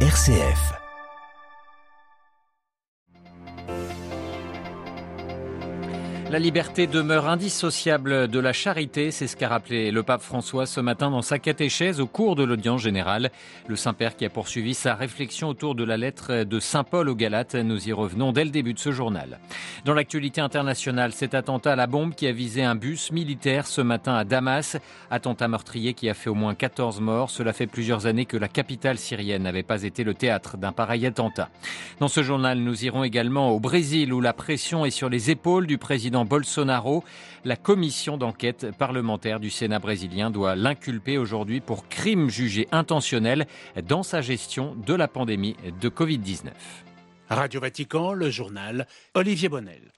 RCF. La liberté demeure indissociable de la charité, c'est ce qu'a rappelé le pape François ce matin dans sa catéchèse au cours de l'audience générale. Le Saint-Père qui a poursuivi sa réflexion autour de la lettre de Saint Paul aux Galates. Nous y revenons dès le début de ce journal. Dans l'actualité internationale, cet attentat à la bombe qui a visé un bus militaire ce matin à Damas. Attentat meurtrier qui a fait au moins 14 morts. Cela fait plusieurs années que la capitale syrienne n'avait pas été le théâtre d'un pareil attentat. Dans ce journal, nous irons également au Brésil où la pression est sur les épaules du président Bolsonaro. La commission d'enquête parlementaire du Sénat brésilien doit l'inculper aujourd'hui pour crime jugé intentionnel dans sa gestion de la pandémie de Covid-19. Radio Vatican, le journal Olivier Bonnel.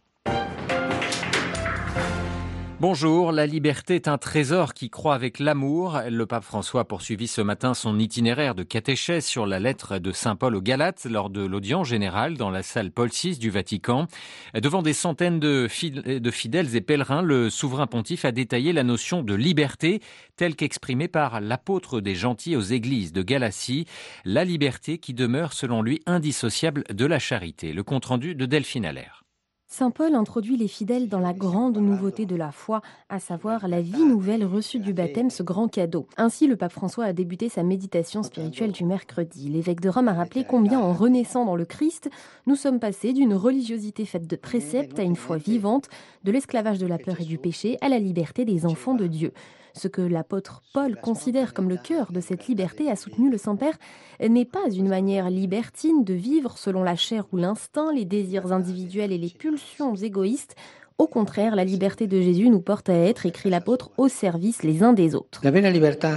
Bonjour, la liberté est un trésor qui croît avec l'amour. Le pape François a poursuivi ce matin son itinéraire de catéchèse sur la lettre de Saint Paul aux Galates lors de l'audience générale dans la salle Paul VI du Vatican. Devant des centaines de, fidèles et pèlerins, le souverain pontife a détaillé la notion de liberté telle qu'exprimée par l'apôtre des gentils aux églises de Galatie, la liberté qui demeure selon lui indissociable de la charité. Le compte-rendu de Delphine Allaire. Saint Paul introduit les fidèles dans la grande nouveauté de la foi, à savoir la vie nouvelle reçue du baptême, ce grand cadeau. Ainsi, le pape François a débuté sa méditation spirituelle du mercredi. L'évêque de Rome a rappelé combien, en renaissant dans le Christ, nous sommes passés d'une religiosité faite de préceptes à une foi vivante, de l'esclavage de la peur et du péché à la liberté des enfants de Dieu. Ce que l'apôtre Paul considère comme le cœur de cette liberté, a soutenu le Saint-Père, n'est pas une manière libertine de vivre selon la chair ou l'instinct, les désirs individuels et les pulsions égoïstes. Au contraire, la liberté de Jésus nous porte à être, écrit l'apôtre, au service les uns des autres. La liberté,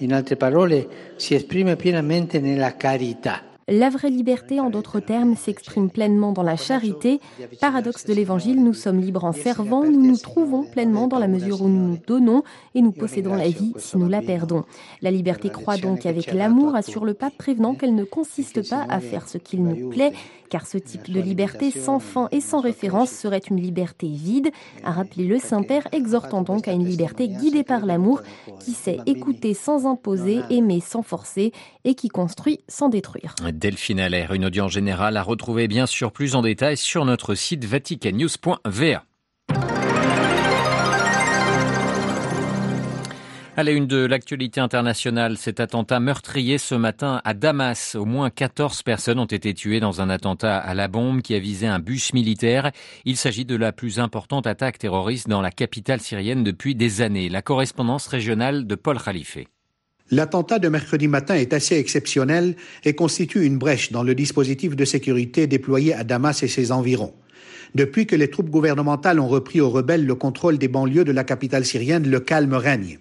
in altre parole, si esprime pienamente nella carità. La vraie liberté, en d'autres termes, s'exprime pleinement dans la charité. Paradoxe de l'Évangile, nous sommes libres en servant, nous nous trouvons pleinement dans la mesure où nous nous donnons et nous possédons la vie si nous la perdons. La liberté croît donc avec l'amour, assure le pape, prévenant qu'elle ne consiste pas à faire ce qu'il nous plaît, car ce type de liberté sans fin et sans référence serait une liberté vide, a rappelé le Saint-Père, exhortant donc à une liberté guidée par l'amour, qui sait écouter sans imposer, aimer sans forcer et qui construit sans détruire. Delphine Allaire, une audience générale à retrouver bien sûr plus en détail sur notre site vaticannews.va. À une de l'actualité internationale, cet attentat meurtrier ce matin à Damas. Au moins 14 personnes ont été tuées dans un attentat à la bombe qui a visé un bus militaire. Il s'agit de la plus importante attaque terroriste dans la capitale syrienne depuis des années. La correspondance régionale de Paul Khalife. L'attentat de mercredi matin est assez exceptionnel et constitue une brèche dans le dispositif de sécurité déployé à Damas et ses environs. Depuis que les troupes gouvernementales ont repris aux rebelles le contrôle des banlieues de la capitale syrienne, le calme règne.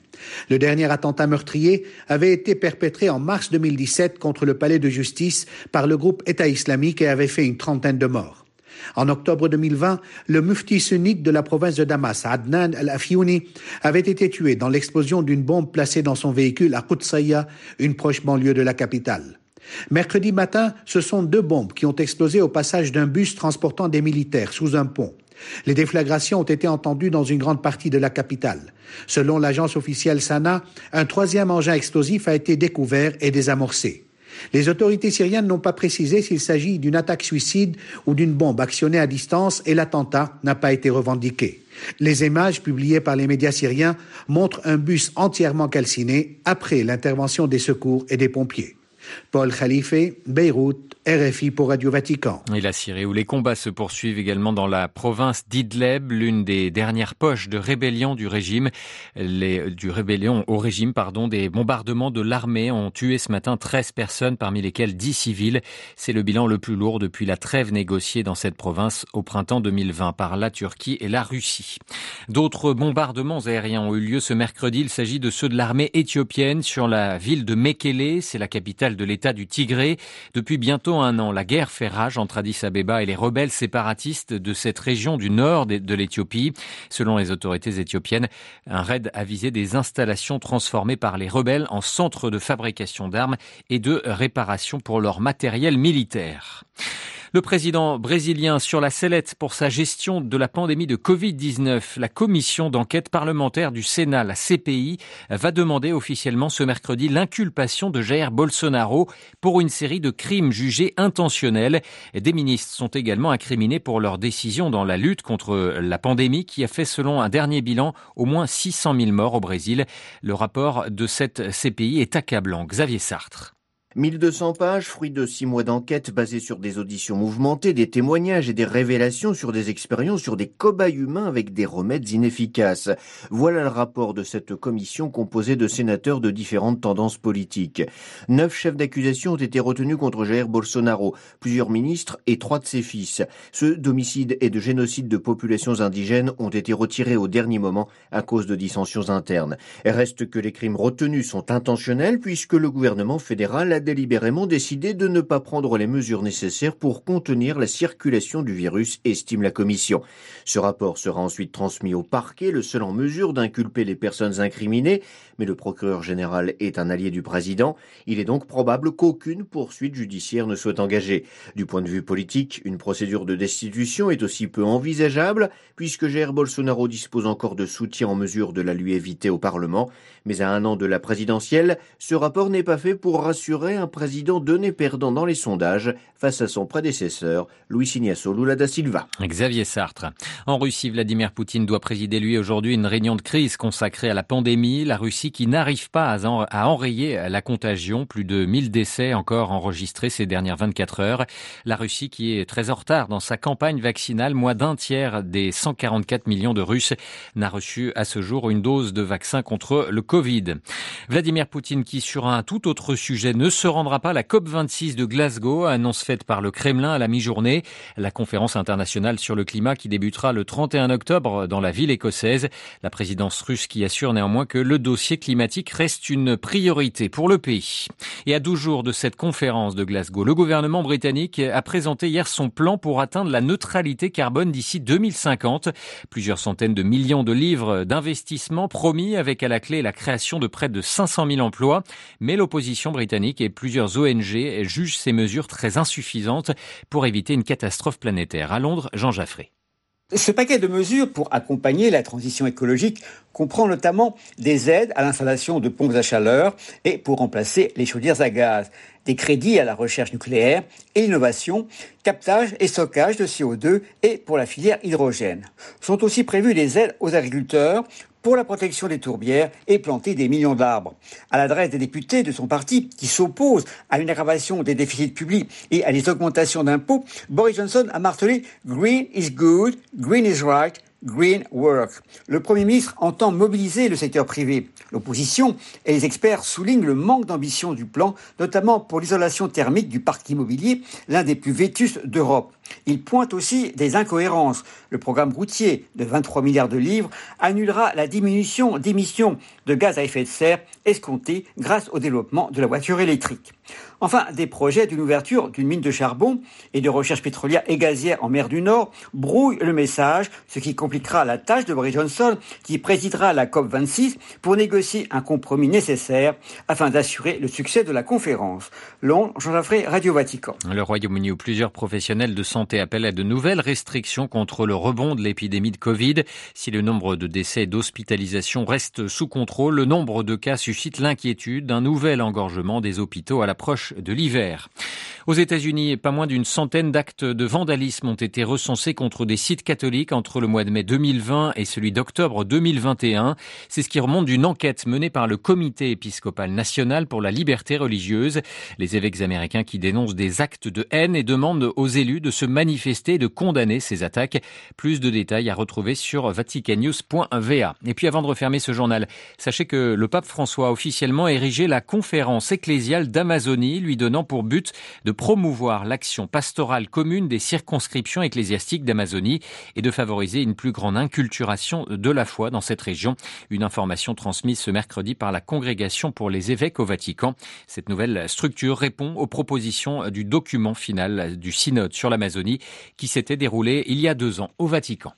Le dernier attentat meurtrier avait été perpétré en mars 2017 contre le palais de justice par le groupe État islamique et avait fait une trentaine de morts. En octobre 2020, le mufti sunnite de la province de Damas, Adnan al-Afiouni, avait été tué dans l'explosion d'une bombe placée dans son véhicule à Qudsaya, une proche banlieue de la capitale. Mercredi matin, ce sont deux bombes qui ont explosé au passage d'un bus transportant des militaires sous un pont. Les déflagrations ont été entendues dans une grande partie de la capitale. Selon l'agence officielle Sana, un troisième engin explosif a été découvert et désamorcé. Les autorités syriennes n'ont pas précisé s'il s'agit d'une attaque suicide ou d'une bombe actionnée à distance et l'attentat n'a pas été revendiqué. Les images publiées par les médias syriens montrent un bus entièrement calciné après l'intervention des secours et des pompiers. Paul Khalife, Beyrouth, RFI pour Radio Vatican. Et la Syrie où les combats se poursuivent également dans la province d'Idleb, l'une des dernières poches de rébellion du régime, les, du rébellion au régime, pardon, des bombardements de l'armée ont tué ce matin 13 personnes, parmi lesquelles 10 civils. C'est le bilan le plus lourd depuis la trêve négociée dans cette province au printemps 2020 par la Turquie et la Russie. D'autres bombardements aériens ont eu lieu ce mercredi. Il s'agit de ceux de l'armée éthiopienne sur la ville de Mekele, c'est la capitale de l'état du Tigré. Depuis bientôt un an, la guerre fait rage entre Addis Abeba et les rebelles séparatistes de cette région du nord de l'Éthiopie. Selon les autorités éthiopiennes, un raid a visé des installations transformées par les rebelles en centres de fabrication d'armes et de réparation pour leur matériel militaire. Le président brésilien sur la sellette pour sa gestion de la pandémie de Covid-19. La commission d'enquête parlementaire du Sénat, la CPI, va demander officiellement ce mercredi l'inculpation de Jair Bolsonaro pour une série de crimes jugés intentionnels. Des ministres sont également incriminés pour leur décision dans la lutte contre la pandémie qui a fait, selon un dernier bilan, au moins 600 000 morts au Brésil. Le rapport de cette CPI est accablant. Xavier Sartre. 1200 pages, fruit de six mois d'enquête basées sur des auditions mouvementées, des témoignages et des révélations sur des expériences sur des cobayes humains avec des remèdes inefficaces. Voilà le rapport de cette commission composée de sénateurs de différentes tendances politiques. Neuf chefs d'accusation ont été retenus contre Jair Bolsonaro, plusieurs ministres et trois de ses fils. Ceux d'homicide et de génocide de populations indigènes ont été retirés au dernier moment à cause de dissensions internes. reste que les crimes retenus sont intentionnels puisque le gouvernement fédéral a délibérément décidé de ne pas prendre les mesures nécessaires pour contenir la circulation du virus, estime la commission. Ce rapport sera ensuite transmis au parquet, le seul en mesure d'inculper les personnes incriminées, mais le procureur général est un allié du président. Il est donc probable qu'aucune poursuite judiciaire ne soit engagée. Du point de vue politique, une procédure de destitution est aussi peu envisageable, puisque Jair Bolsonaro dispose encore de soutien en mesure de la lui éviter au Parlement. Mais à un an de la présidentielle, ce rapport n'est pas fait pour rassurer un président donné perdant dans les sondages face à son prédécesseur, Luis Ignacio Lula da Silva. Xavier Sartre. En Russie, Vladimir Poutine doit présider lui aujourd'hui une réunion de crise consacrée à la pandémie. La Russie qui n'arrive pas à enrayer la contagion. Plus de 1000 décès encore enregistrés ces dernières 24 heures. La Russie qui est très en retard dans sa campagne vaccinale. Moins d'un tiers des 144 millions de Russes n'a reçu à ce jour une dose de vaccin contre le Covid. Vladimir Poutine qui sur un tout autre sujet ne se rendra pas à la COP26 de Glasgow, annonce faite par le Kremlin à la mi-journée. La conférence internationale sur le climat qui débutera le 31 octobre dans la ville écossaise. La présidence russe qui assure néanmoins que le dossier climatique reste une priorité pour le pays. Et à 12 jours de cette conférence de Glasgow, le gouvernement britannique a présenté hier son plan pour atteindre la neutralité carbone d'ici 2050. Plusieurs centaines de millions de livres d'investissement promis avec à la clé la création de près de 500 000 emplois. Mais l'opposition britannique et plusieurs ONG jugent ces mesures très insuffisantes pour éviter une catastrophe planétaire. À Londres, Jean Jaffré. Ce paquet de mesures pour accompagner la transition écologique comprend notamment des aides à l'installation de pompes à chaleur et pour remplacer les chaudières à gaz, des crédits à la recherche nucléaire et l'innovation, captage et stockage de CO2 et pour la filière hydrogène. Sont aussi prévues des aides aux agriculteurs pour la protection des tourbières et planter des millions d'arbres. À l'adresse des députés de son parti qui s'opposent à une aggravation des déficits publics et à des augmentations d'impôts, Boris Johnson a martelé Green is good, green is right, Green Work. Le Premier ministre entend mobiliser le secteur privé. L'opposition et les experts soulignent le manque d'ambition du plan, notamment pour l'isolation thermique du parc immobilier, l'un des plus vétustes d'Europe. Il pointe aussi des incohérences. Le programme routier de 23 milliards de livres annulera la diminution d'émissions de gaz à effet de serre escomptée grâce au développement de la voiture électrique. Enfin, des projets d'une ouverture d'une mine de charbon et de recherche pétrolière et gazière en mer du Nord brouillent le message, ce qui compliquera la tâche de Boris Johnson, qui présidera la COP26 pour négocier un compromis nécessaire afin d'assurer le succès de la conférence. Londres, Jean Radio Vatican. Le Royaume-Uni où plusieurs professionnels de santé appellent à de nouvelles restrictions contre le rebond de l'épidémie de Covid. Si le nombre de décès et d'hospitalisations reste sous contrôle, le nombre de cas suscite l'inquiétude d'un nouvel engorgement des hôpitaux à l'approche de l'hiver. Aux États-Unis, pas moins d'une centaine d'actes de vandalisme ont été recensés contre des sites catholiques entre le mois de mai 2020 et celui d'octobre 2021. C'est ce qui remonte d'une enquête menée par le Comité épiscopal national pour la liberté religieuse. Les évêques américains qui dénoncent des actes de haine et demandent aux élus de se manifester et de condamner ces attaques. Plus de détails à retrouver sur vaticannews.va. Et puis avant de refermer ce journal, sachez que le pape François a officiellement érigé la conférence ecclésiale d'Amazonie, lui donnant pour but de de promouvoir l'action pastorale commune des circonscriptions ecclésiastiques d'Amazonie et de favoriser une plus grande inculturation de la foi dans cette région. Une information transmise ce mercredi par la Congrégation pour les évêques au Vatican. Cette nouvelle structure répond aux propositions du document final du synode sur l'Amazonie qui s'était déroulé il y a deux ans au Vatican.